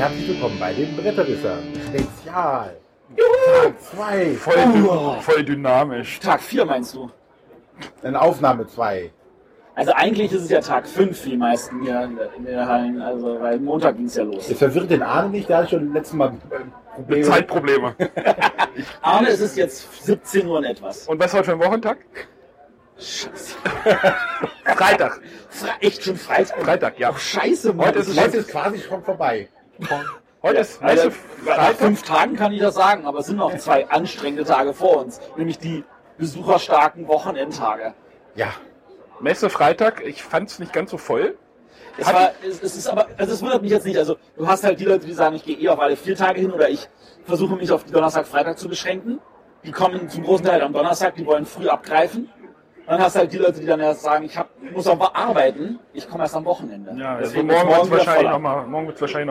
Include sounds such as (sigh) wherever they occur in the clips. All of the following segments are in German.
herzlich willkommen bei den Bretterwissern. Spezial. Tag 2. Voll, dü- voll dynamisch. Tag 4 meinst du? Eine Aufnahme 2. Also eigentlich ist es ja Tag 5 für die meisten hier in der- in den Hallen, also weil Montag ging es ja los. Das verwirrt den Arne nicht, der hat schon letztes Mal äh, Probleme. Zeitprobleme. (laughs) Arne, es ist jetzt 17 Uhr und etwas. Und was heute für ein Wochentag? Scheiße. Freitag. Fre echt schon Freitag? Freitag, ja. Ach, scheiße, Mann. Heute ist es Heute ist quasi schon vorbei. (laughs) Heute Ja, ist also, Freitag. fünf Tagen kann ich das sagen, aber es sind noch zwei anstrengende Tage vor uns, nämlich die besucherstarken Wochenendtage. Ja. Messe Freitag. Ich fand es nicht ganz so voll. Es, war, es, es ist aber, also es wundert mich jetzt nicht. Also du hast halt die Leute, die sagen, ich gehe eh auf alle vier Tage hin oder ich versuche mich auf die Donnerstag, Freitag zu beschränken. Die kommen zum großen Teil am Donnerstag, die wollen früh abgreifen. Dann hast du halt die Leute, die dann erst sagen, ich hab, muss aber arbeiten, ich komme erst am Wochenende. Ja, also Deswegen morgen ist wird es wahrscheinlich nochmal morgen wahrscheinlich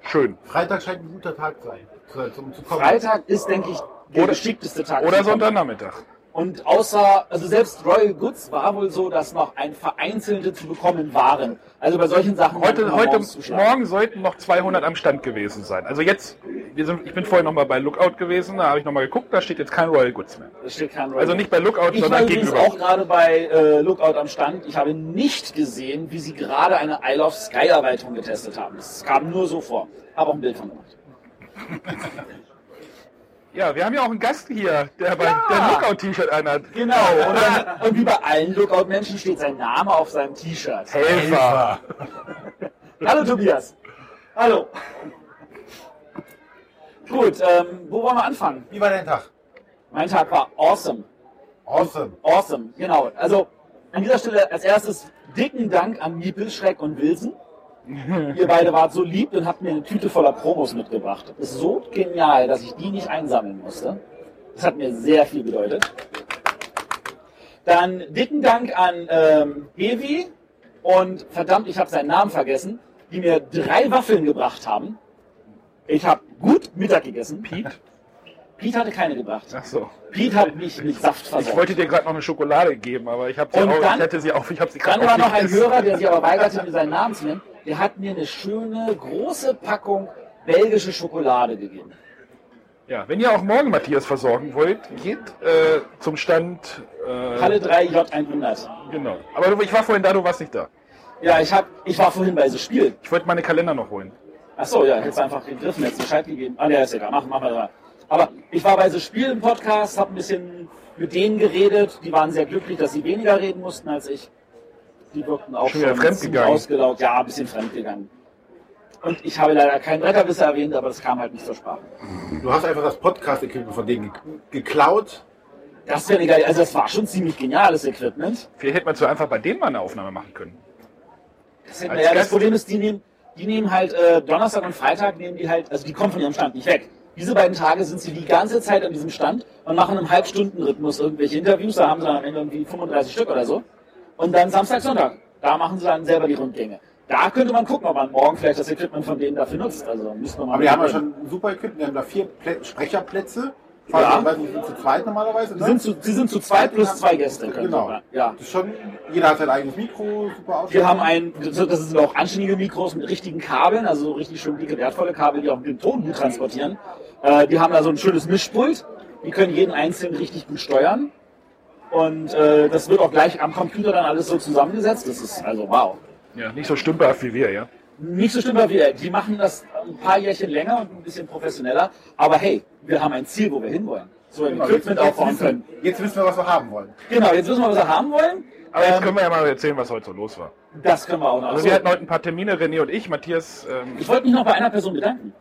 schön. Freitag scheint ein guter Tag sein. Zu, zum, zu kommen. Freitag ist, denke ich, der Oder- geschickteste Tag. Oder. Sonntagnachmittag. Und außer, also selbst Royal Goods war wohl so, dass noch ein vereinzelte zu bekommen waren. Also bei solchen Sachen Heute, heute morgen sollten noch 200 am Stand gewesen sein. Also jetzt, wir sind, ich bin vorher nochmal bei Lookout gewesen, da habe ich nochmal geguckt, da steht jetzt kein Royal Goods mehr. Da steht kein Royal Also nicht bei Lookout, Ich war sondern gegenüber. auch gerade bei äh, Lookout am Stand. Ich habe nicht gesehen, wie sie gerade eine Isle of Sky Erweiterung getestet haben. Es kam nur so vor. Habe auch ein Bild von gemacht. (laughs) Ja, wir haben ja auch einen Gast hier, der bei Ja. der Lookout-T-Shirt anhat. Genau. (laughs) Und, dann, und wie bei allen Lookout-Menschen steht sein Name auf seinem T-Shirt. Helfer. (laughs) Hallo Tobias. Hallo. Gut, ähm, wo wollen wir anfangen? Wie war dein Tag? Mein Tag war awesome. Awesome. Awesome, genau. Also an dieser Stelle als erstes dicken Dank an Miepel, Schreck und Wilson. Ihr beide wart so lieb und habt mir eine Tüte voller Promos mitgebracht. Ist so genial, dass ich die nicht einsammeln musste. Das hat mir sehr viel bedeutet. Dann dicken Dank an ähm, Evi und verdammt, ich habe seinen Namen vergessen, die mir drei Waffeln gebracht haben. Ich habe gut Mittag gegessen. Pete? Pete hatte keine gebracht. Ach so. Pete hat mich mit Saft Ich versorgt. wollte dir gerade noch eine Schokolade geben, aber ich habe sie Und auch, dann- ich hätte sie auch, ich habe sie gerade Dann war noch ein. Hörer, der sich aber weigerte, mir seinen Namen zu nennen. Der hat mir eine schöne, große Packung belgische Schokolade gegeben. Ja, wenn ihr auch morgen Matthias versorgen wollt, geht äh, zum Stand. Äh, Halle 3 J100. Genau. Aber du, ich war vorhin da, du warst nicht da. Ja, ich, hab, ich war vorhin bei so Spiel. Ich wollte meine Kalender noch holen. Ach so, ja, hättest einfach gegriffen, hättest Bescheid gegeben. Ah, der ist egal, mach, mach mal da. Aber ich war bei so Spiel im Podcast, habe ein bisschen mit denen geredet. Die waren sehr glücklich, dass sie weniger reden mussten als ich. Die wirkten auch Schon fremdgegangen. ausgelaugt. Ja, ein bisschen fremdgegangen. Und ich habe leider keinen Bretterwisser erwähnt, aber das kam halt nicht zur Sprache. Du hast einfach das Podcast-Equipment von denen ge geklaut. Das wäre geil. Also das war schon ziemlich geniales Equipment. Vielleicht hätte man so einfach bei denen mal eine Aufnahme machen können. Das, hätten ja, das Problem ist, die nehmen, die nehmen halt äh, Donnerstag und Freitag nehmen die halt, also die kommen von ihrem Stand nicht weg. Diese beiden Tage sind sie die ganze Zeit an diesem Stand und machen im Halbstundenrhythmus irgendwelche Interviews. Da haben sie dann am Ende irgendwie 35 Stück oder so. Und dann Samstag, Sonntag. Da machen sie dann selber die Rundgänge. Da könnte man gucken, ob man morgen vielleicht das Equipment von denen dafür nutzt. Also müsste man mal Aber die haben ja schon ein super Equipment. Die haben da vier Plä Sprecherplätze. Ja. Weiß die sind zu zweit normalerweise. Sie Ne? sind zu, sie sind zu zweit plus zwei Gäste. Genau. wir- Ja. Das ist schon, jeder hat sein eigenes Mikro, super. Wir haben ein, das sind auch anständige Mikros mit richtigen Kabeln, also so richtig schön dicke, wertvolle Kabel, die auch den Ton gut transportieren. Äh, die haben da so ein schönes Mischpult. Die können jeden einzelnen richtig gut steuern. Und äh, das wird auch gleich am Computer dann alles so zusammengesetzt. Das ist also wow. Ja, nicht so stümperhaft wie wir, ja. Nicht so schlimm wie wir. Die machen das ein paar Jährchen länger und ein bisschen professioneller. Aber hey, wir haben ein Ziel, wo wir hinwollen. So ein Genau, jetzt, Equipment jetzt, aufbauen können. wissen, jetzt wissen wir, was wir haben wollen. Genau, jetzt wissen wir, was wir haben wollen. Aber jetzt Ähm, können wir ja mal erzählen, was heute so los war. das können wir auch noch. Also wir hatten heute ein paar Termine, René und ich, Matthias ähm, Ich wollte mich noch bei einer Person bedanken.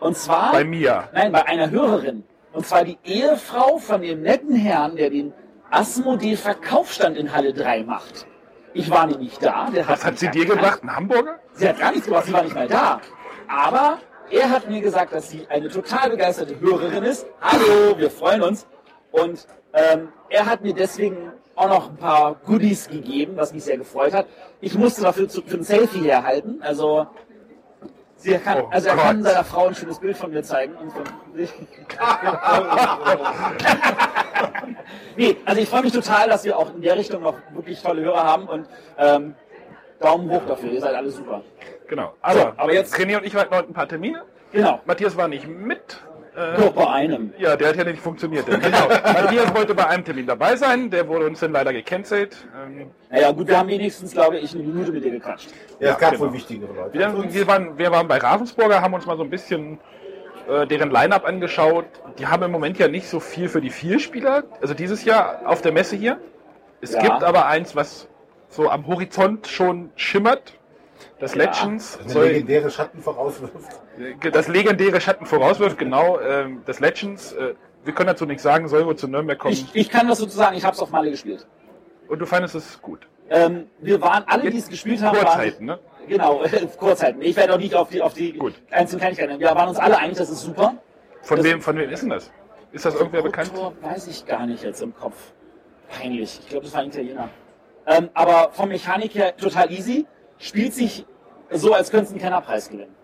Und zwar. bei Mia. Nein, bei einer Hörerin. Und zwar die Ehefrau von dem netten Herrn, der den Asmodee Verkaufsstand in Halle 3 macht. Ich war nämlich da. Was hat sie dir gebracht? Ein Hamburger? Sie hat gar nichts gemacht, sie war nicht mal da. Aber er hat mir gesagt, dass sie eine total begeisterte Hörerin ist. Hallo, wir freuen uns. Und ähm, er hat mir deswegen auch noch ein paar Goodies gegeben, was mich sehr gefreut hat. Ich musste dafür zu, für ein Selfie herhalten. Also, sie kann, Oh also er Gott. kann seiner Frau ein schönes Bild von mir zeigen. Und von (laughs) nee, also ich freue mich total, dass wir auch in der Richtung noch wirklich tolle Hörer haben. Und ähm, Daumen hoch dafür, ihr seid alle super. Genau. Aber, So, aber jetzt- René und ich hatten heute ein paar Termine. Genau. Matthias war nicht mit. Äh, Nur bei einem. Ja, der hat ja nicht funktioniert. Genau. Matthias wollte bei einem Termin dabei sein, der wurde uns dann leider gecancelt. Ähm, Naja, gut, wir haben wenigstens, glaube ich, eine Minute mit dir gequatscht. Ja, es gab genau. wohl wichtigere Leute. wir, wir, waren, wir waren bei Ravensburger, haben uns mal so ein bisschen äh, deren Line-Up angeschaut. Die haben im Moment ja nicht so viel für die vier Spieler, also dieses Jahr auf der Messe hier. Es Ja. gibt aber eins, was so am Horizont schon schimmert. Das Ja. Legends Eine soll legendäre Schatten vorauswirft. das legendäre Schatten vorauswirft, genau, ähm, das Legends. Äh, wir können dazu nichts sagen, soll wohl zu Nürnberg kommen. Ich, ich kann das sozusagen, ich habe es auf Malle gespielt. Und du fandest es gut. Ähm, wir waren alle, die es gespielt haben, waren, Kurzzeiten, ne? genau, (laughs) Kurzzeiten. Ich werde auch nicht auf die, auf die Gut. einzelnen Kleinigkeiten. Wir waren uns alle einig, das ist super. Von Das- wem, von wem ist denn das? Ist das irgendwer bekannt? Weiß ich gar nicht jetzt im Kopf. Peinlich. Ich glaube, das war ein Italiener. Ähm, aber vom Mechanik her total easy. Spielt sich so, als könntest du einen Kennerpreis gewinnen.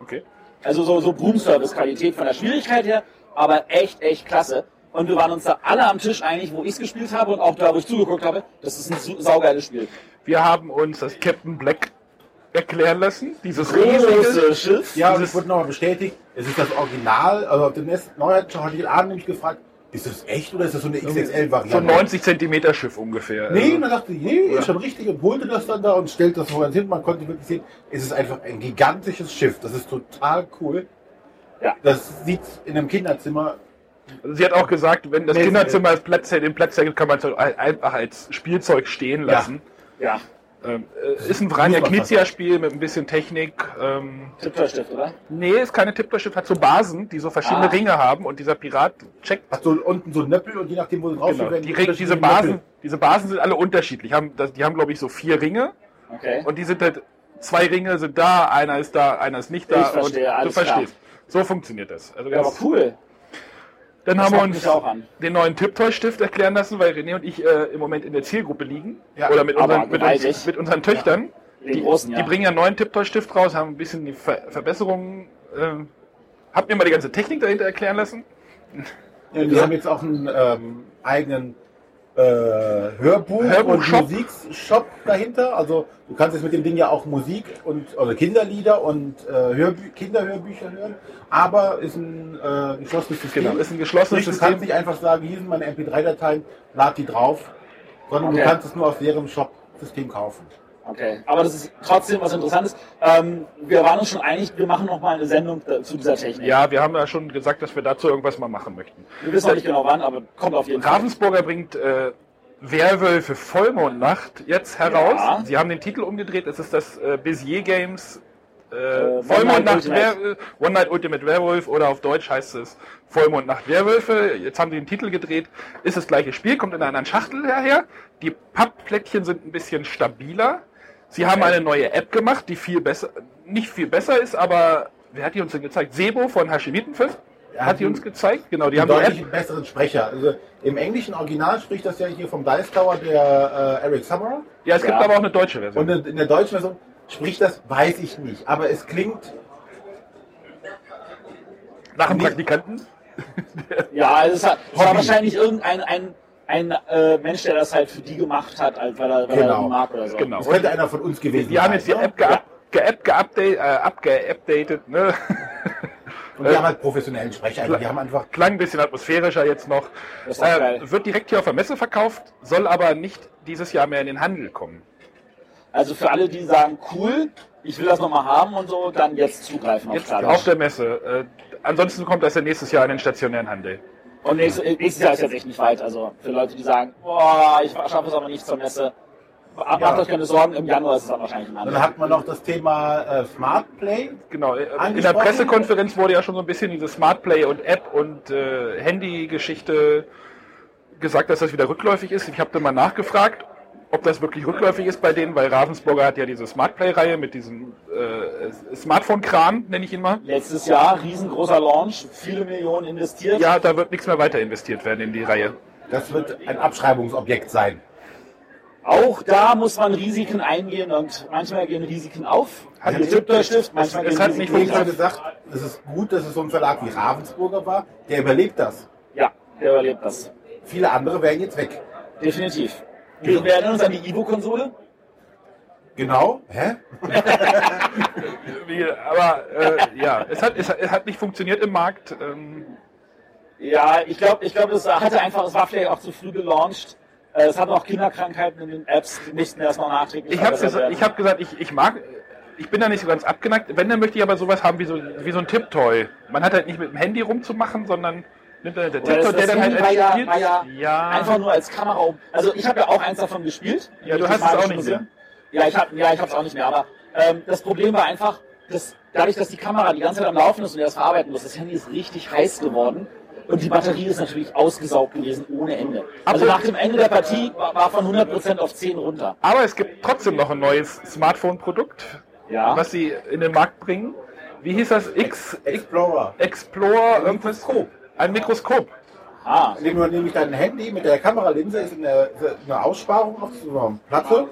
Okay. Also so, so Broom-Service-Qualität von der Schwierigkeit her, aber echt, echt klasse. Und wir waren uns da alle am Tisch einig, wo ich es gespielt habe und auch da, wo ich zugeguckt habe, das ist ein saugeiles Spiel. Wir haben uns das Captain Black erklären lassen. Dieses riesige. Große Schiff. Ja, und es wurde nochmal bestätigt, es ist das Original. Also auf dem ersten Neuheitsschau hatte ich den Abend nämlich gefragt, ist das echt oder ist das so eine So XXL-Variante? ein 90 Zentimeter Schiff ungefähr. Nee, Also, und dann dachte ich, nee, ist schon richtig und holte das dann da und stellte das vor uns hin. Man konnte wirklich sehen, es ist einfach ein gigantisches Schiff. Das ist total cool. Ja. Das sieht in einem Kinderzimmer. also sie hat auch gesagt, wenn das Nee, Kinderzimmer als Platz, den Platz hergibt, kann man es einfach als Spielzeug stehen lassen. Ja, Ähm, äh, ist ein Vranja Knizia-Spiel mit ein bisschen Technik. Ähm, Tipptoy-Stift, oder? nee, ist keine Tipptoy-Schiff, hat so Basen, die so verschiedene Ah. Ringe haben und dieser Pirat checkt Hat so unten so ein Nöppel und je nachdem, wo du drauf Genau. werden Die, Ring- diese, Basen, diese Basen sind alle unterschiedlich. Haben, das, die haben, glaube ich, so vier Ringe. Okay. Und die sind halt, zwei Ringe sind da, einer ist da, einer ist nicht da. Ich verstehe, und du verstehst. So funktioniert das. Also Ja, aber cool. Dann das haben wir uns den neuen Tipptoy-Stift erklären lassen, weil René und ich äh, im Moment in der Zielgruppe liegen. Ja, Oder mit unseren, mit, uns, mit unseren Töchtern. Den Die, großen, ja. die bringen ja einen neuen Tipptoy-Stift raus, haben ein bisschen die Ver Verbesserungen. Äh, hab mir mal die ganze Technik dahinter erklären lassen. Ja, die haben jetzt auch einen ähm, eigenen äh, Hörbuch, Hörbuchshop. und Musikshop dahinter. Also du kannst jetzt mit dem Ding ja auch Musik und oder Kinderlieder und äh, Hörbü Kinderhörbücher hören. Aber ist ein äh, geschlossenes System. Genau, ist ein geschlossenes Sprich, du System. kannst nicht einfach sagen, hier sind meine MP3-Dateien, lad die drauf, sondern Okay. du kannst es nur aus deren Shop-System kaufen. Okay, aber das ist trotzdem was Interessantes. Ähm, wir waren uns schon einig, wir machen noch mal eine Sendung äh, zu dieser Technik. Ja, wir haben ja schon gesagt, dass wir dazu irgendwas mal machen möchten. Wir wissen noch nicht genau wann, aber kommt auf jeden Fall. Ravensburger bringt äh, Werwölfe Vollmondnacht jetzt heraus. Ja. Sie haben den Titel umgedreht. Es ist das äh, Bézier Games äh, One Vollmondnacht. Wer One Night Ultimate Werewolf oder auf Deutsch heißt es Vollmondnacht Werwölfe. Jetzt haben sie den Titel gedreht. Ist das gleiche Spiel, kommt in einer anderen Schachtel daher. Die Pappplättchen sind ein bisschen stabiler. Sie haben eine neue App gemacht, die viel besser, nicht viel besser ist, aber wer hat die uns denn gezeigt? Sebo von Hashimitenfest Ja, hat die uns gezeigt. Genau, die haben die deutlich App. besseren Sprecher. Also im englischen Original spricht das ja hier vom Dice Tower der äh, Eric Summerer. Ja, es gibt Ja. aber auch eine deutsche Version. Und in der deutschen Version spricht das, weiß ich nicht. Aber es klingt, Nach dem. Praktikanten? Ja, es, ist, halt- es war wahrscheinlich irgendein ein, ein äh, Mensch, der das halt für die gemacht hat, als weil er, weil er Genau. die mag oder so. Genau. das könnte einer von uns gewesen Die haben jetzt die ne? App geupdatet, ge geupdate, äh, abgeupdatet, ne? (laughs) Und die haben halt professionellen Sprecher. Also die haben einfach, Klang ein bisschen atmosphärischer jetzt noch. Äh, wird direkt hier auf der Messe verkauft, soll aber nicht dieses Jahr mehr in den Handel kommen. Also für alle, die sagen, cool, ich will das nochmal haben und so, dann jetzt zugreifen auf Jetzt auf der Messe. Äh, ansonsten kommt das ja nächstes Jahr in den stationären Handel. Und nächstes, nächstes Jahr ist jetzt echt nicht weit. Also für Leute, die sagen, boah, ich schaffe es aber nicht zur Messe, macht Ja. euch keine Sorgen, im Januar ist es dann wahrscheinlich ein dann anderes. hat man noch das Thema äh, Smart Play. Genau. äh, In der. Pressekonferenz wurde ja schon so ein bisschen diese Smart Play und App und äh, Handy-Geschichte gesagt, dass das wieder rückläufig ist. Ich habe dann mal nachgefragt, ob das wirklich rückläufig ist bei denen, weil Ravensburger hat ja diese Smart Play-Reihe mit diesem äh, Smartphone-Kran, nenne ich ihn mal. Letztes Jahr, riesengroßer Launch, viele Millionen investiert. Ja, da wird nichts mehr weiter investiert werden in die Reihe. Das wird ein Abschreibungsobjekt sein. Auch da muss man Risiken eingehen und manchmal gehen Risiken auf. Hat Wie es- Tipptoy-Stift, manchmal es gehen hat Risiken nicht funktioniert. gesagt, es ist gut, dass es so ein Verlag wie Ravensburger war. Der überlebt das. Ja, der überlebt das. Viele andere wären jetzt weg. Definitiv. Wir, wir erinnern uns an die Ivo-Konsole. Genau. Hä? (laughs) Wie, aber äh, ja, es hat, es, hat- es hat nicht funktioniert im Markt. Ähm, Ja, ich glaube, ich glaube, es hatte einfach, es war vielleicht auch zu früh gelauncht. Äh, Es hat noch Kinderkrankheiten in den Apps, die mussten erst noch nachträglich ich habe verbessert werden. ich hab gesagt, ich, ich mag, ich bin da nicht so ganz abgeneigt. Wenn, dann möchte ich aber sowas haben wie so, wie so ein Tipptoy. Man hat halt nicht mit dem Handy rumzumachen, sondern nimmt dann der das, der dann halt Handy war ja, spielt. war ja, ja, einfach nur als Kamera. um- Also ich habe ja auch eins davon gespielt. Ja, du hast es auch nicht gesehen. Ja, ich habe ja, ich habe es auch nicht mehr. Aber ähm, das Problem war einfach, dass dadurch, dass die Kamera die ganze Zeit am Laufen ist und er das verarbeiten muss, das Handy ist richtig heiß geworden. Und die Batterie ist natürlich ausgesaugt gewesen ohne Ende. Also nach dem Ende der Partie war, von 100% auf 10 runter. aber es gibt trotzdem noch ein neues Smartphone-Produkt, Ja. was sie in den Markt bringen. Wie hieß das? X, X Explorer. Explorer, irgendwas? Mikroskop. Ein Mikroskop. Ah, Indem du nämlich dein Handy mit der Kameralinse ist eine, eine Aussparung auf so einer Platte,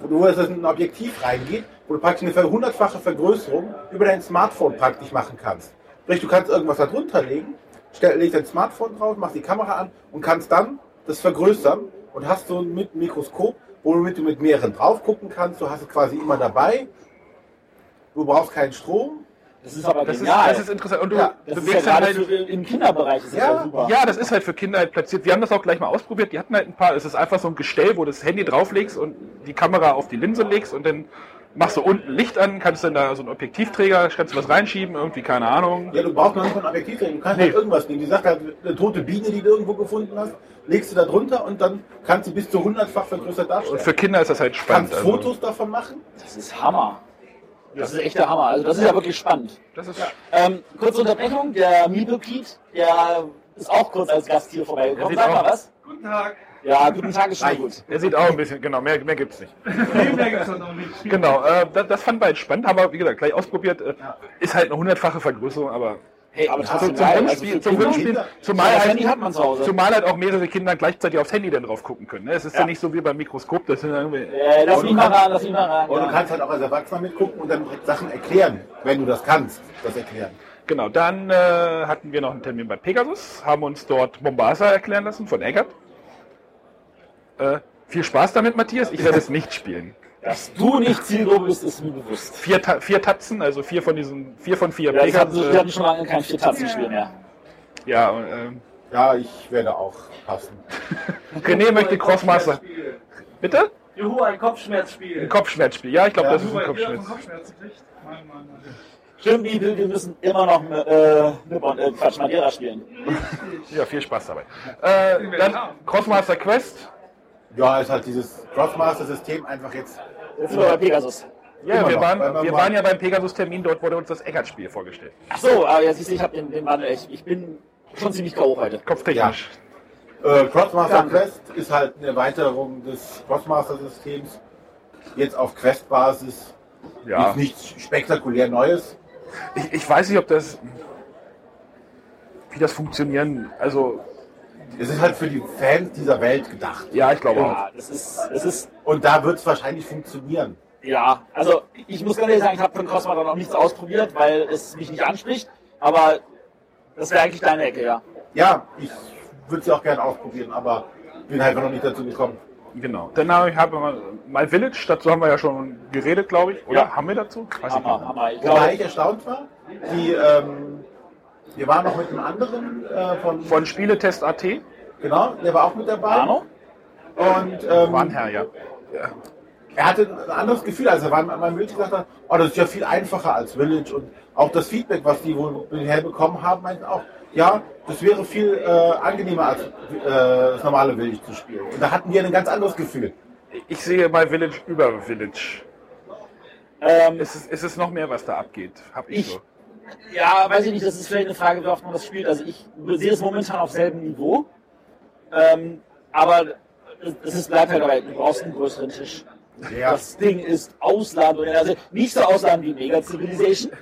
wo es ein Objektiv reingeht, wo du praktisch eine hundertfache Vergrößerung über dein Smartphone praktisch machen kannst. Sprich, du kannst irgendwas da drunter legen, stell, legst dein Smartphone drauf, machst die Kamera an und kannst dann das vergrößern und hast so ein mit Mikroskop, womit du mit mehreren drauf gucken kannst. Du hast es quasi immer dabei. Du brauchst keinen Strom. Das ist aber Das ist, genial. das ist interessant. Und du Ja, Das ist ja bewegst gerade halt. für, im Kinderbereich ist das Ja, ja, super. Ja, das ist halt für Kinder halt platziert. Wir haben das auch gleich mal ausprobiert. Die hatten halt ein paar. Es ist einfach so ein Gestell, wo du das Handy drauflegst und die Kamera auf die Linse legst und dann machst du unten Licht an, kannst dann da so einen Objektivträger, kannst du was reinschieben, irgendwie, keine Ahnung. Ja, du brauchst noch nicht mal ein Objektiv, du kannst Nee. halt irgendwas nehmen. Die sagt halt, eine tote Biene, die du irgendwo gefunden hast, legst du da drunter und dann kannst du bis zu hundertfach vergrößert Und darstellen. für Kinder ist das halt spannend. kannst Also, Fotos davon machen. Das ist Hammer. Das ist echt der Hammer. Also das ist ja wirklich spannend. das ist, Ähm, kurze Unterbrechung, der Meeple Pete, der ist auch kurz als Gast hier vorbeigekommen. Sag mal was. Guten Tag. Ja, guten Tag ist schon Reicht. gut. er sieht auch ein bisschen, genau, mehr, mehr gibt's nicht. Viel mehr gibt's doch noch nicht. Genau, äh, das, das fanden wir halt spannend, haben wir, wie gesagt, gleich ausprobiert. Äh, Ist halt eine hundertfache Vergrößerung, aber Hey, aber zum zum zumal Ja, halt, hat man zu Hause. zumal halt auch mehrere Kinder gleichzeitig aufs Handy dann drauf gucken können. Ne? Es ist ja. Ja. nicht so wie beim Mikroskop, das sind irgendwie, Äh, lass mich mal ran, lass mich mal ran. Und du Ja. kannst halt auch als Erwachsener mitgucken und dann Sachen erklären, wenn du das kannst, das erklären. Genau, dann äh, hatten wir noch einen Termin bei Pegasus, haben uns dort Mombasa erklären lassen von Eggert. Äh, viel Spaß damit, Matthias. Ich werde es nicht spielen. Dass du nicht Zielgruppe bist, ist mir bewusst. Vier, Ta vier Tatzen, also vier von diesen, vier von vier Ja, Pegasus. wir hatten schon lange kein Vier-Tatzen-Spiel mehr. ja, und, ähm, Ja, ich werde auch passen. (laughs) René möchte Crossmaster. Bitte? Juhu, ein Kopfschmerzspiel. Ein Kopfschmerzspiel. Ja, ich glaube, Ja, das ist ein Kopfschmerz. Kopfschmerzen kriegt. Mann, Mann, Mann. Stimmt, wir müssen immer noch äh, Nippon, äh, Quatsch, Madeira spielen. Ja, viel Spaß dabei. Äh, dann Crossmaster Quest. Ja, ist halt dieses Crossmaster-System einfach jetzt. Bei Pegasus. Ja, wir waren, wir waren ja beim Pegasus-Termin, dort wurde uns das Eggert-Spiel vorgestellt. Ach so, aber jetzt siehst du, ich habe den, den Wandel echt. Ich bin schon ziemlich K.O. heute. Kopftechnisch. Äh, Crossmaster Danke. Quest ist halt eine Erweiterung des Crossmaster-Systems. Jetzt auf Quest-Basis. Ja. Ist nichts spektakulär Neues. Ich, ich weiß nicht, ob das. Wie das funktionieren. Also, Es ist halt für die Fans dieser Welt gedacht. ja, ich glaube auch. Ja, das ist, das ist, Und da wird es wahrscheinlich funktionieren. ja, also ich muss ganz ehrlich sagen, ich habe von Cosma noch nichts ausprobiert, weil es mich nicht anspricht, aber das wäre eigentlich deine Ecke, ja. Ja, ich würde sie auch gerne ausprobieren, aber bin halt noch nicht dazu gekommen. Genau. Dann habe ich habe mal My Village, dazu haben wir ja schon geredet, glaube ich. Oder Ja. haben wir dazu? Weiß ich Hammer, nicht. Hammer. Ich Wobei ich erstaunt war, die, ähm, wir waren noch mit einem anderen äh, von, Von Spieletest AT? genau, der war auch mit dabei. Arno? Und ähm, Warnherr, ja. ja. er hatte ein anderes Gefühl, als er war mein Village gesagt hat, oh, das ist ja viel einfacher als Village und auch das Feedback, was die wohl bisher bekommen haben, meinten auch, ja, das wäre viel äh, angenehmer als äh, das normale Village zu spielen. Und da hatten wir ein ganz anderes Gefühl. Ich sehe My Village über Village. Ähm, Es ist, es ist noch mehr, was da abgeht. Hab ich, Ich- so. Ja, weiß ich nicht, das ist vielleicht eine Frage, wie oft man das spielt. Also ich sehe es momentan auf selben Niveau. Ähm, aber es ist, bleibt halt dabei, du brauchst einen größeren Tisch. Ja. Das Ding ist ausladend. Also nicht so ausladend wie Mega Civilization.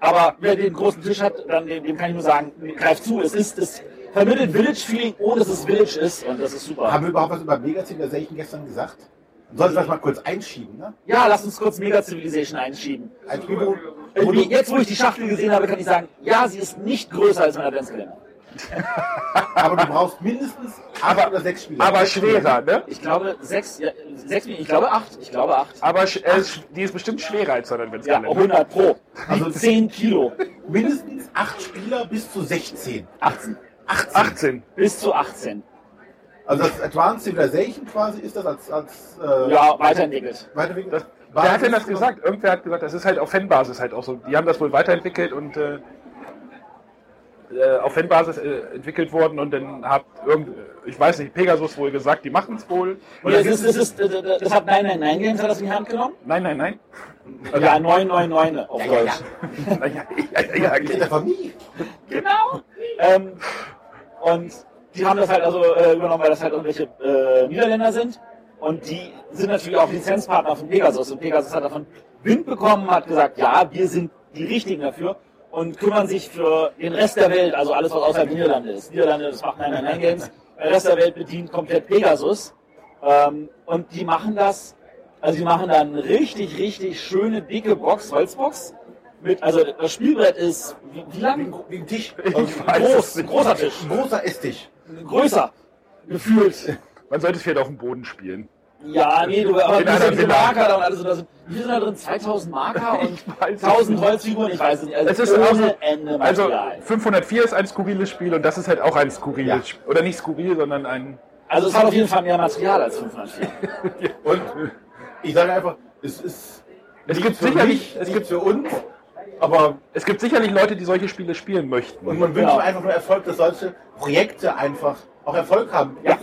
Aber wer den großen Tisch hat, dann dem, dem kann ich nur sagen, greif zu. Es ist, es vermittelt Village-Feeling, ohne dass es Village ist. Und das ist super. Haben wir überhaupt was über Mega Civilization gestern gesagt? Sollten wir das mal kurz einschieben, ne? Ja, lass uns kurz Mega Civilization einschieben. Ein Spiel, du, Jetzt, wo ich die Schachtel gesehen habe, kann ich sagen, ja, sie ist nicht größer als mein Adventskalender. (laughs) Aber du brauchst mindestens acht oder sechs Spieler. Aber schwerer, ne? Ich glaube sechs, ja, sechs, ich glaube acht, ich glaube acht. Aber sch- äh, die ist bestimmt schwerer als Sondern, wenn es Ja, alle. 100 pro. Also (laughs) Also 10 Kilo. Mindestens acht Spieler bis zu 16. 18. 18. 18. Bis zu 18. Also das Advanced Civilization quasi ist das als, als äh, Ja, weiterentwickelt. weiterentwickelt. Das, wer hat denn das gesagt? Irgendwer hat gesagt, das ist halt auf Fanbasis halt auch so. Die haben das wohl weiterentwickelt und äh, äh, auf Fanbasis äh, entwickelt worden und dann hat irgend, ich weiß nicht, Pegasus wohl gesagt, die machen es wohl. Und das, ist, das, ist, das, das hat 999 Games hat das in die Hand genommen? Nein, nein, nein. Ja, 999 auf Ja, ja, Deutsch. (laughs) ja, ja, ja, In der Familie. Genau. Ähm, und die haben das halt also äh, übernommen, weil das halt irgendwelche äh, Niederländer sind. Und die sind natürlich auch Lizenzpartner von Pegasus. Und Pegasus hat davon Wind bekommen, hat gesagt, ja, wir sind die Richtigen dafür und kümmern sich für den Rest der Welt, also alles, was außerhalb der Niederlande ist. Niederlande, das macht 999 Games. Der Rest der Welt bedient komplett Pegasus. Ähm, und die machen das, also die machen da eine richtig, richtig schöne, dicke Box, Holzbox. Mit, also das Spielbrett ist, wie, wie lang? ein, wie ein Tisch. Also Groß, großer Tisch. ein großer Esstisch. Größer. Gefühlt. Man sollte es vielleicht auf dem Boden spielen. Ja, nee, du, aber einer ja diese. Marker da und alles. Und da sind, wie sind da drin? 2000 Marker und Ich weiß es 1000 nicht. Holzfiguren? Ich weiß es nicht. Also Es ist ohne also, Ende also Material. 504 ist ein skurriles Spiel und das ist halt auch ein skurriles Ja. Spiel. Oder nicht skurril, sondern ein. Also es hat auf jeden Fall mehr Material als 504. (laughs) Und ich sage einfach, es ist Es gibt für sicherlich- mich, es gibt- für uns, aber Es gibt sicherlich Leute, die solche Spiele spielen möchten. und man wünscht Genau. einfach nur Erfolg, dass solche Projekte einfach auch Erfolg haben. Ja.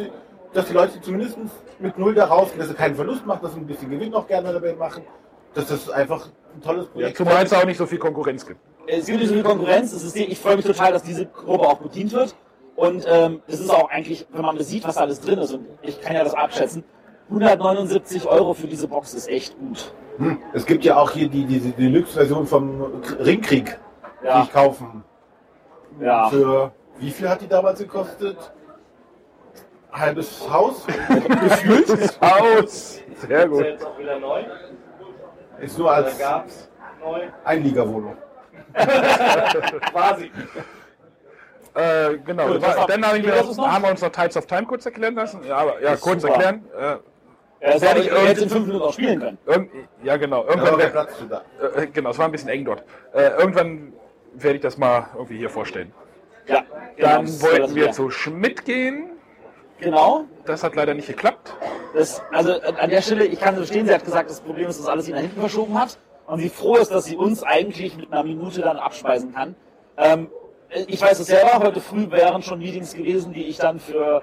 Dass, die, die Leute zumindest mit Null da rausgehen, dass sie keinen Verlust machen, dass sie ein bisschen Gewinn auch gerne dabei machen. Dass das einfach ein tolles Projekt Zumal es auch nicht so viel Konkurrenz gibt. es gibt nicht so viel Konkurrenz. Es ist, die- ich freue mich total, dass diese Gruppe auch bedient wird. Und ähm, es ist auch eigentlich, wenn man sieht, was da alles drin ist, und ich kann ja das abschätzen, 179 Euro für diese Box ist echt gut. Hm. Es gibt ja auch hier die, diese Deluxe-Version vom Ringkrieg, die Ja, ich kaufen. ja. Für wie viel hat die damals gekostet? Halbes Haus? (laughs) Gefühlt. Aus! Sehr Ist gut. jetzt auch wieder neu? Ist nur als? Einliegerwohnung. (laughs) Quasi. Äh, genau. Gut, was dann hab- haben wir, ist noch? haben wir uns noch Tides of Time kurz erklären lassen. Ja, aber, ja Ist kurz super. erklären. Äh, Ja, das Werde hätte ich jetzt in fünf Minuten auch spielen können. ja, genau. Irgendwann war der wär- Platz da. äh, genau, es war ein bisschen eng dort. Äh, irgendwann werde ich das mal irgendwie hier vorstellen. Ja, Dann genau, wollten das wir zu Schmidt gehen. Genau. Das hat leider nicht geklappt. Das, also äh, an der Stelle, ich kann sie verstehen, sie hat gesagt, das Problem ist, dass alles sie nach hinten verschoben hat. Und sie froh ist, dass sie uns eigentlich mit einer Minute dann abspeisen kann. Ähm, ich weiß es selber, heute früh wären schon Meetings gewesen, die ich dann für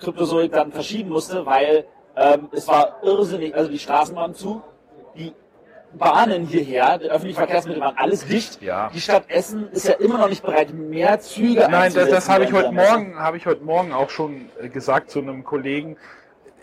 Kryptozoik dann verschieben musste, weil ähm, es war irrsinnig, also die Straßen waren zu, die Bahnen hierher, die öffentlichen Verkehrsmittel waren alles dicht. Ja. Die Stadt Essen ist ja immer noch nicht bereit, mehr Züge Nein, das, das habe ich heute. Morgen, habe ich heute Morgen auch schon äh, gesagt zu einem Kollegen.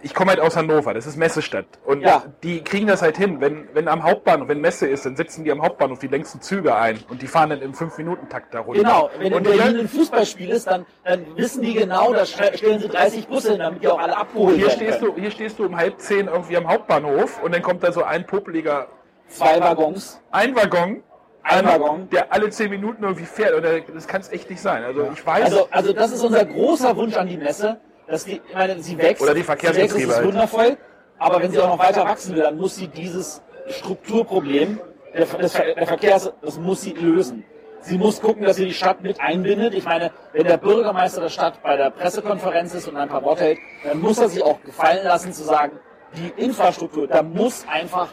Ich komme halt aus Hannover, das ist Messestadt. Und Ja. die kriegen das halt hin. Wenn, wenn am Hauptbahnhof, wenn Messe ist, dann setzen die am Hauptbahnhof die längsten Züge ein und die fahren dann im 5-Minuten-Takt da runter. Genau, wenn in und Berlin hier, ein Fußballspiel ist, dann, dann wissen die genau, da ste- stellen sie 30 Busse hin, damit die auch alle abgeholt hier, werden stehst du, hier stehst du um halb zehn irgendwie am Hauptbahnhof und dann kommt da so ein popeliger Zwei Waggons. ein Waggon, Ein Waggon. der alle zehn Minuten irgendwie fährt. Und das kann es echt nicht sein. Also ich weiß, Also, also das ist unser großer Wunsch an die Messe, dass die, ich meine, sie wächst. Oder die sie wächst, Verkehrsbetriebe das ist halt. wundervoll, aber wenn sie auch noch weiter wachsen will, dann muss sie dieses Strukturproblem der, des, der Verkehrs, das muss sie lösen. Sie muss gucken, dass sie die Stadt mit einbindet. Ich meine, wenn der Bürgermeister der Stadt bei der Pressekonferenz ist und ein paar Worte hält, dann muss er sich auch gefallen lassen zu sagen, die Infrastruktur, da muss einfach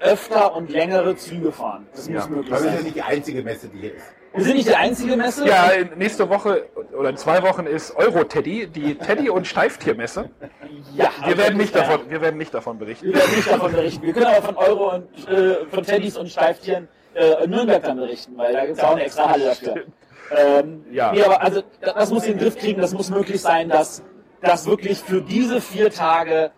öfter und längere Züge fahren. Das muss Ja. möglich Das ist ja sein. nicht die einzige Messe, die hier ist. Wir sind nicht die einzige Messe. Ja, nächste Woche oder in zwei Wochen ist Euro-Teddy, die Teddy- und Steiftiermesse. ja Wir werden, nicht ja. davon, wir werden nicht davon berichten. Wir werden nicht davon berichten. Wir können aber von Euro und äh, von Teddys und Steiftieren äh, in Nürnberg dann berichten, weil da gibt es auch eine extra Halle dafür. Ähm, Ja. Nee, aber also das das muss in den Griff kriegen, das muss möglich sein, dass, dass wirklich für diese vier Tage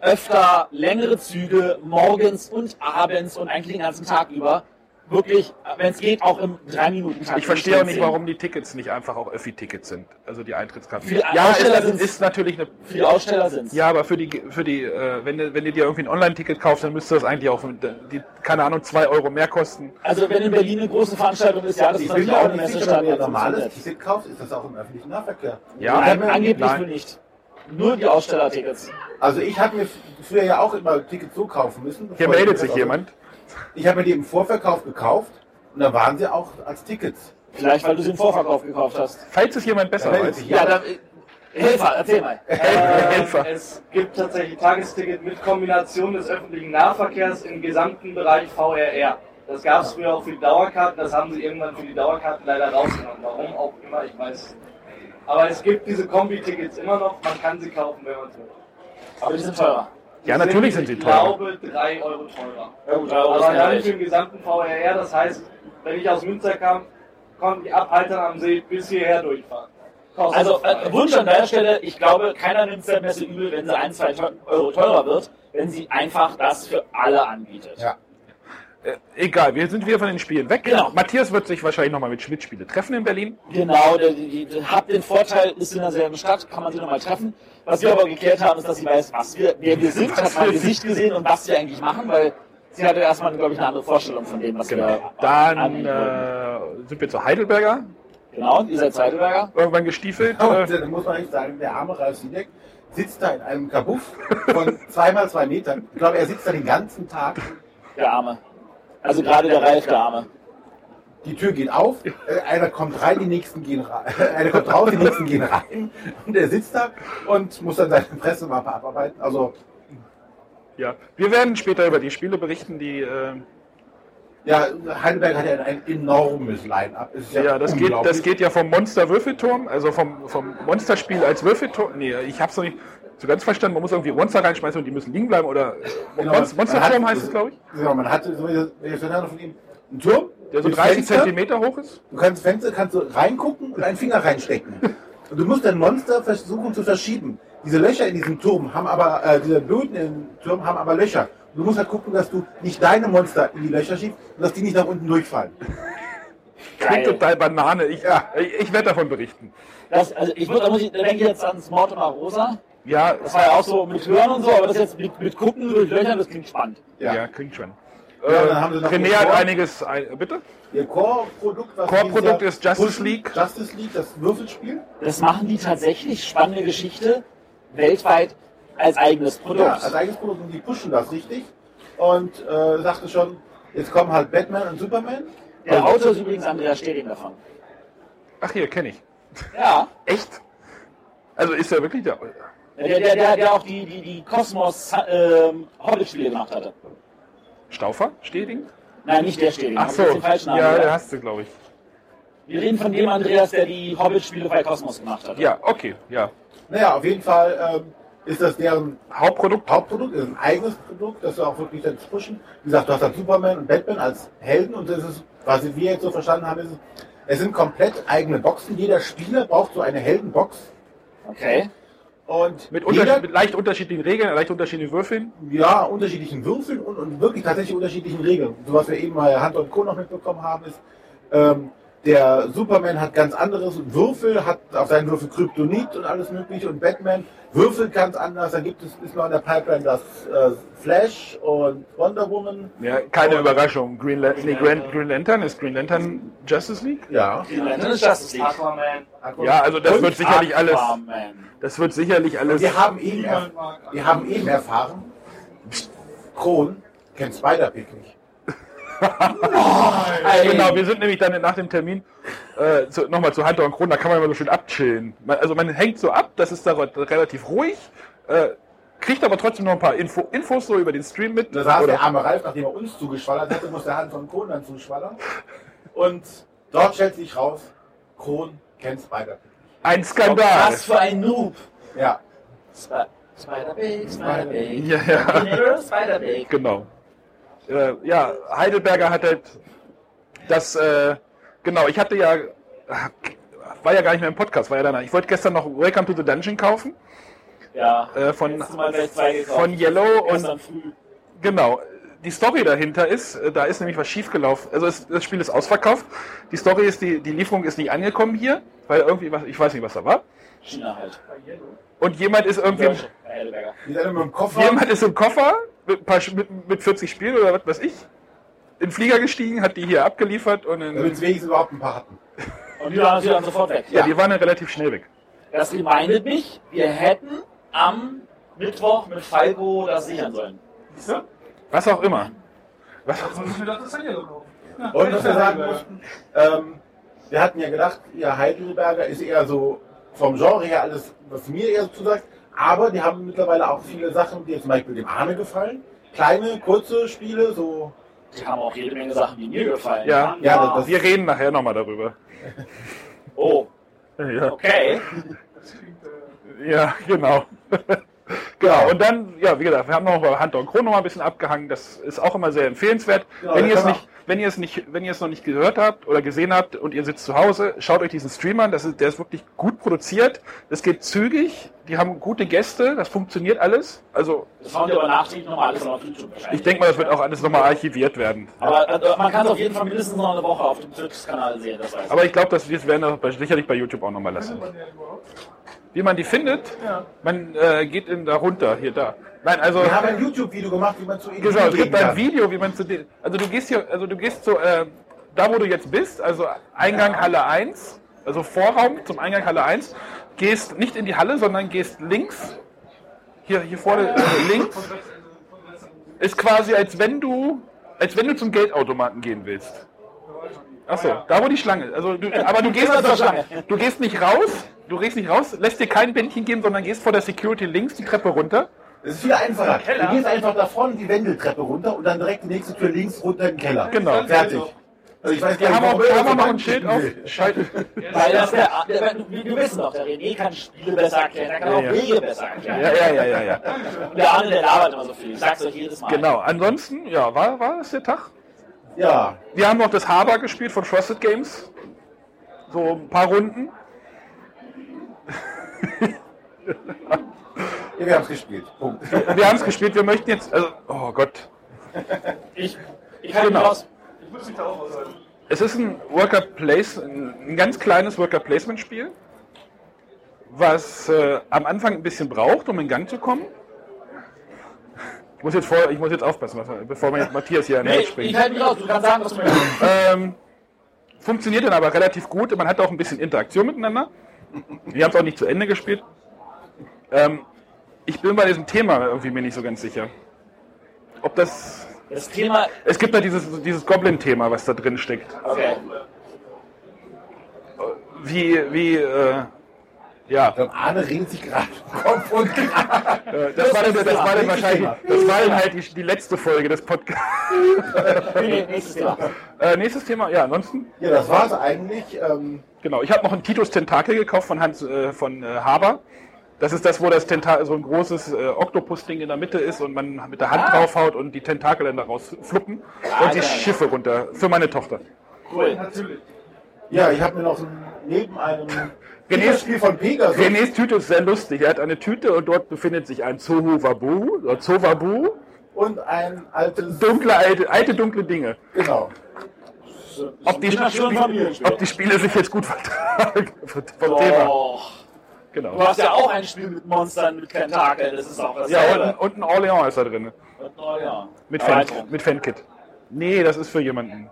öfter längere Züge morgens und abends und eigentlich den ganzen Tag über wirklich, wenn es geht, auch im 3 minuten takt Ich verstehe auch nicht, warum die Tickets nicht einfach auch Öffi-Tickets sind, also die Eintrittskarten. Viele Ja, Aussteller ist, ist natürlich eine. Für die Aussteller sind Ja, aber für die, für die, äh, wenn du, wenn du dir irgendwie ein Online-Ticket kaufst, dann müsste das eigentlich auch, die, keine Ahnung, zwei Euro mehr kosten. Also wenn in Berlin eine große Veranstaltung ist, ja, das ist natürlich auch eine sicher, Messestadt. wenn du ein das normales. Ticket kaufst, ist das auch im öffentlichen Nahverkehr. Ja, Nein, Nein, angeblich nein. nicht. Nur die Ausstellertickets. Also ich habe mir früher ja auch immer Tickets so kaufen müssen. Hier meldet sich jemand. Ich habe mir die im Vorverkauf gekauft und da waren sie auch als Tickets. Vielleicht, weil du sie im Vorverkauf gekauft hast. Falls es jemand besser Ja, meldet weiß. Ja, dann, äh, Helfer, erzähl mal. (laughs) Helfer. Es gibt tatsächlich Tagesticket mit Kombination des öffentlichen Nahverkehrs im gesamten Bereich VRR. Das gab es früher auch für die Dauerkarten, das haben sie irgendwann für die Dauerkarten leider rausgenommen. Warum auch immer, ich weiß. Aber es gibt diese Kombi-Tickets immer noch, man kann sie kaufen, wenn man es will. Aber die sind teurer. Ja, natürlich sind sie Ich teurer. glaube, 3 Euro teurer. Ja, gut, Aber nicht dann für den gesamten VRR, das heißt, wenn ich aus Münster kam, konnte ich ab Haltern am See bis hierher durchfahren. Kostet Also äh, Wunsch an deiner Stelle, ich glaube, keiner nimmt es der Messe übel, wenn sie ein, zwei Euro teurer wird, wenn sie einfach das für alle anbietet. Ja. Äh, egal, wir sind wieder von den Spielen weg. Genau. Matthias wird sich wahrscheinlich nochmal mit Schmidt-Spiele treffen in Berlin. Genau, der, die, die, habt den Vorteil, ist in derselben Stadt, kann man sie nochmal treffen. Was wir aber geklärt haben, ist, dass sie weiß, was wir, wer wir sind, hat mein Gesicht gesehen und was wir eigentlich machen, weil sie hatte erstmal, glaube ich, eine andere Vorstellung von dem, was wir Dann äh, sind wir zu Heidelberger Genau, ihr seid Heidelberger. irgendwann gestiefelt. Und Äh, dann muss man echt sagen, der arme Ralf Siedeck sitzt da in einem Kabuff von zweimal zwei Metern. Ich glaube, er sitzt da den ganzen Tag. Der Arme. Also gerade der Ralf, der Arme. Die Tür geht auf, äh, einer kommt rein, die nächsten gehen rein. einer kommt raus, die nächsten gehen rein. Und er sitzt da und muss dann seine Pressemappe abarbeiten. Also, ja. Wir werden später über die Spiele berichten, die äh, ja, Heidelberg hat ja ein enormes Line-Up. Ist ja, das geht, das geht ja vom Monster Würfelturm, also vom, vom Monsterspiel als Würfelturm. Nee, ich hab's noch nicht so ganz verstanden. Man muss irgendwie Monster reinschmeißen und die müssen liegen bleiben oder Genau, Monster, man Monsterturm hat- heißt es, glaube ich, Genau, man hatte so von ihm einen Turm, der so mit 30 Fenster. Zentimeter hoch ist. Du kannst Fenster, kannst du reingucken und einen Finger reinstecken. (laughs) Und du musst dein Monster versuchen zu verschieben. Diese Löcher in diesem Turm haben aber, äh, diese Böden im Turm haben aber Löcher. Und du musst halt gucken, dass du nicht deine Monster in die Löcher schiebst und dass die nicht nach unten durchfallen. (laughs) Klingt total Banane. Ich, Ja. ich, ich werde davon berichten. Das, also ich da muss ich, da denke ich jetzt ans Mortimer Rosa. Ja, Das war ja auch so mit Hören und so, aber das jetzt mit, mit Gucken durch Löchern, das klingt spannend. ja. klingt schon. Ja, Äh, dann haben sie noch René hat einiges. Ein, bitte? Ihr Core-Produkt, was Core-Produkt dieses ist Justice pushen, League. Justice League, das Würfelspiel. Das machen die tatsächlich, spannende Geschichte, weltweit als eigenes Produkt. Ja, als eigenes Produkt und die pushen das richtig. Und äh, sagte schon, jetzt kommen halt Batman und Superman. Der Autor ist übrigens Andreas Steding davon. Ach hier, kenne ich. Ja, Echt? Also ist er wirklich der. Der, der, der, der auch die, die, die Kosmos ähm, Hobbit-Spiele gemacht hatte. Staufer? Steding? Nein, nicht der Steding. Ach so. den falschen Namen Ja, der hast du, glaube ich. Wir reden von dem Andreas, der die Hobbit-Spiele bei Kosmos gemacht hat. Ja, okay, ja. Naja, auf jeden Fall ähm, ist das deren Hauptprodukt? Hauptprodukt, ist ein eigenes Produkt, das wir auch wirklich dann pushen. Wie gesagt, du hast dann Superman und Batman als Helden und das ist, was wir jetzt so verstanden haben, ist, es sind komplett eigene Boxen. Jeder Spieler braucht so eine Heldenbox. Okay. Und Mit, jeder, mit leicht unterschiedlichen Regeln, leicht unterschiedlichen Würfeln. ja, unterschiedlichen Würfeln und, und wirklich tatsächlich unterschiedlichen Regeln. So was wir eben bei Hand und Co. noch mitbekommen haben, ist, ähm, der Superman hat ganz anderes Würfel, hat auf seinen Würfel Kryptonit und alles mögliche und Batman würfelt ganz anders. Da gibt es, ist noch in der Pipeline das äh, Flash und Wonder Woman. Ja, keine Und- Überraschung. Green, La nee, Green, Green Lantern ist Green Lantern Justice League? Ja. Die Lantern ist Justice League. Aquaman. Ja, also das Und wird sicherlich alles. Aquaman. Das wird sicherlich alles. Wir haben eben, wir haben eben erfahren, Kron kennt Spider-Pig nicht. Ey, Genau, wir sind nämlich dann nach dem Termin äh, zu, nochmal zu Hunter und Kron, da kann man immer so schön abchillen. Man, also man hängt so ab, das ist da re- relativ ruhig, äh, kriegt aber trotzdem noch ein paar Info, Infos so über den Stream mit. Da saß Oder- der arme Ralf, nachdem er uns zugeschwallert hatte, musste der Hand von Kron dann zuschwallern. Und dort stellt sich raus, Kron kennt Spider-Pig nicht. ein Skandal. Was für ein Noob. Ja. Sp- Spider-Pig, Spider-Pig. Ja, ja. Spider-Pig. Genau. Äh, ja, Heidelberger hat halt das, äh, genau, ich hatte ja, war ja gar nicht mehr im Podcast, war ja danach. Ich wollte gestern noch Welcome to the Dungeon kaufen, Ja. äh, von, von Yellow und. Genau. die Story dahinter ist, äh, da ist nämlich was schiefgelaufen. Also es, das Spiel ist ausverkauft. Die Story ist, die, die Lieferung ist nicht angekommen hier, weil irgendwie was, ich weiß nicht, was da war. China halt. Und jemand ist irgendwie, im Koffer. jemand ist im Koffer mit, ein paar, mit, mit 40 Spielen oder was weiß ich, in den Flieger gestiegen, hat die hier abgeliefert und Damit dann, es wenigstens überhaupt ein paar hatten. Und die waren sie dann sofort weg. ja, die waren dann relativ schnell weg. Das reminded mich, wir hätten am Mittwoch mit Falco das sichern sollen. Was auch immer. Was, Und was wir sagen mussten, ähm, wir hatten ja gedacht, ja, Heidelberger ist eher so vom Genre her alles, was mir eher zusagt. Aber die haben mittlerweile auch viele Sachen, die zum Beispiel dem Arne gefallen. Kleine, kurze Spiele, so. Die haben auch jede Menge Sachen, die mir gefallen. Ja. Ja, das, wir reden nachher nochmal darüber. (laughs) Oh, Ja, okay. ja genau. (laughs) Genau, und dann, ja, wie gesagt, wir haben noch bei Hunter und Chrono mal ein bisschen abgehangen. Das ist auch immer sehr empfehlenswert. Genau, wenn, das ihr es nicht, wenn, ihr es nicht, wenn ihr es noch nicht gehört habt oder gesehen habt und ihr sitzt zu Hause, schaut euch diesen Stream an. Das ist, der ist wirklich gut produziert. Das geht zügig. Die haben gute Gäste. Das funktioniert alles. Also, Das haben wir aber nachträglich nochmal alles auf YouTube wahrscheinlich. ich denke mal, das wird auch alles nochmal archiviert werden. aber äh, man kann es auf jeden Fall mindestens noch eine Woche auf dem Twitch-Kanal sehen, das ich. Aber ich glaube, das werden wir sicherlich bei YouTube auch nochmal lassen. Wie man die findet, man äh, geht in da runter, hier da. Nein, also wir haben ein YouTube-Video gemacht, wie man zu ihnen genau, es gibt ein. Video, wie man zu den, also du gehst hier, also du gehst so äh, da, wo du jetzt bist, also Eingang Halle 1, also Vorraum zum Eingang Halle 1, gehst nicht in die Halle, sondern gehst links, hier hier vorne äh, links, ist quasi als wenn du, als wenn du zum Geldautomaten gehen willst. Achso, da wo die Schlange ist. Also du, aber du gehst, zur also, Schlange. du gehst nicht raus, du gehst nicht raus, lässt dir kein Bändchen geben, sondern gehst vor der Security links die Treppe runter. Das ist viel einfacher. Du gehst einfach da vorne die Wendeltreppe runter und dann direkt die nächste Tür links runter in den Keller. Genau. Fertig. Also ich weiß Wir haben auch, er haben noch ein Schild auf. Schalt, Weil das der, der, wir, wir wissen doch, der René kann Spiele besser erklären, der kann auch Ja, ja. Wege besser erklären. ja, ja, ja, ja, ja. Und der Arne, der labert immer so viel. Ich sag's euch jedes Mal. Genau. Ansonsten, ja, war, war das der Tag? Ja, Wir haben noch das Haber gespielt von Frosted Games. So ein paar Runden. Ja (laughs) wir haben es gespielt. Punkt. Wir haben es gespielt. Wir möchten jetzt, also, oh Gott. Ich, ich halte Genau. mich raus. Es ist ein Worker Place, ein ganz kleines Worker Placement Spiel, was äh, am Anfang ein bisschen braucht, um in Gang zu kommen. Ich muss jetzt, vor, ich muss jetzt aufpassen, bevor mir jetzt Matthias hier an Nee, den ich springt. halte mich raus. Du kannst sagen, was du möchtest. Ähm, funktioniert dann aber relativ gut. Man hat auch ein bisschen Interaktion miteinander. Wir haben es auch nicht zu Ende gespielt. Ähm, ich bin bei diesem Thema irgendwie mir nicht so ganz sicher. Ob das. Das Thema, Es gibt da dieses, dieses Goblin-Thema, was da drin steckt. okay. Wie, wie, äh, ja. Glaube, Arne redet sich gerade Kopf und Äh, Das war dann, das war dann wahrscheinlich, das war dann halt die, die letzte Folge des Podcasts. (laughs) Nee, nächstes Thema. Äh, nächstes Thema, ja, ansonsten, Ja, das war's eigentlich. Ähm, genau. Ich habe noch einen Titus Tentakel gekauft von Hans, äh, von äh, Haber. Das ist das, wo das Tentakel, so ein großes äh, Oktopus-Ding in der Mitte ist und man mit der Hand Ah. draufhaut und die Tentakel dann daraus fluppen Ah, und die geil. Schiffe runter. Für meine Tochter. Cool. ja, ich habe mir noch ein, neben einem (laughs) Renés- Spiel von Pegasus. Renés Tüte ist sehr lustig. Er hat eine Tüte und dort befindet sich ein Zohuwabu, oder Zowabu. und ein altes. Dunkle, alte, alte, dunkle Dinge. Genau. Ob die, ein Familienspiel. ob die Spiele sich jetzt gut vertragen vom Thema. Oh. Genau. Du hast ja auch ein Spiel mit Monstern, mit Tentakeln. Das ist auch das Ja, und, und ein Orleans ist da drin. Oh, ja. Mit, Fan, mit Fankit. Nee, das ist für jemanden.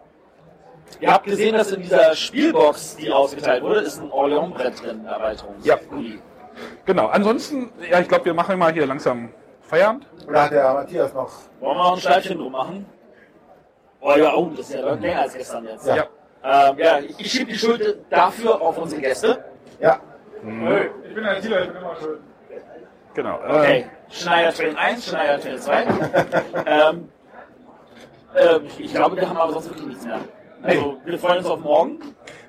Ihr habt gesehen, dass in dieser Spielbox, die ausgeteilt wurde, ist ein Orleans-Brett drin, Erweiterung. Ja. Genau. Ansonsten, ja, ich glaube, wir machen mal hier langsam Feierabend. Oder hat der Matthias noch? Wollen wir noch ein Schleifchen drum machen? Oh ja, oh, das ist ja deutlich länger als gestern jetzt. Ja. Ähm, ja, ich, ich schiebe die Schuld dafür auf unsere Gäste. Ja. Hey, ich bin ein Dealer, ich bin immer schuld. Genau. Okay, Ähm, Schneider Train 1, Schneider Train 2. (laughs) ähm, ähm, ich glaube, wir haben aber sonst wirklich nichts mehr. Also, wir freuen uns auf morgen.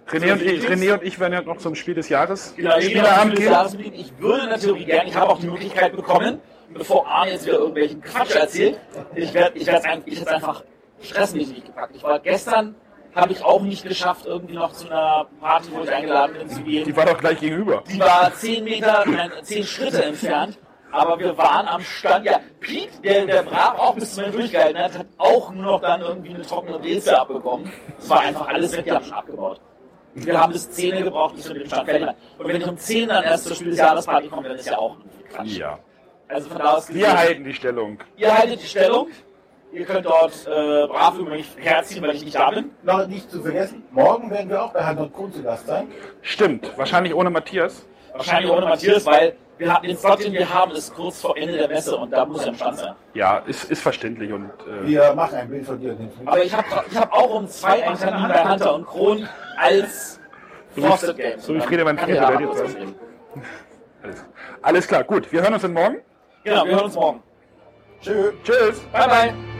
René, und ich, René und ich werden ja noch zum Spiel des Jahres Genau, ich, Spieleabend gehen. ich würde in der Theorie gerne, ich habe auch die Möglichkeit bekommen, bevor Arne jetzt wieder irgendwelchen Quatsch erzählt, ich werde ich werde ich jetzt einfach stressmäßig gepackt. Ich war gestern, habe ich auch nicht geschafft, irgendwie noch zu einer Party, wo ich eingeladen bin, zu gehen. Die war doch gleich gegenüber. Die war zehn Meter, nein, zehn Schritte entfernt. Aber wir waren am Stand. Ja, Pete, der, der brav auch bis zum Ende durchgehalten hat, hat auch nur noch dann irgendwie eine trockene Breze abbekommen. Es war einfach alles weg, die haben schon abgebaut. Wir haben bis 10 Uhr gebraucht, bis wir mit dem Stand fertig waren. Und wenn ich um 10 dann erst zur Spiel des Jahresparty komme, dann ist ja auch Quatsch. Ja. Also von da aus gesehen, Wir halten die Stellung. ihr haltet die Stellung. Ihr könnt dort äh, brav über mich herziehen, weil ich nicht da bin. Noch nicht zu vergessen, morgen werden wir auch bei und Kuhn zu Gast sein. Stimmt. Wahrscheinlich ohne Matthias. Wahrscheinlich ohne Matthias, weil wir haben den Slot, den wir haben, ist kurz vor Ende der Messe und da muss er im Stand sein. Ja, ist, ist verständlich und äh, Wir machen ein Bild von dir Aber ich habe ich hab auch um zwei einen Termin bei Hunter und Kron als Frosted Games. so wie Friedemann der aber dir erzählen. alles, alles klar. Gut, wir hören uns dann morgen. Genau, wir hören uns morgen. Tschüss. Tschüss. Bye bye.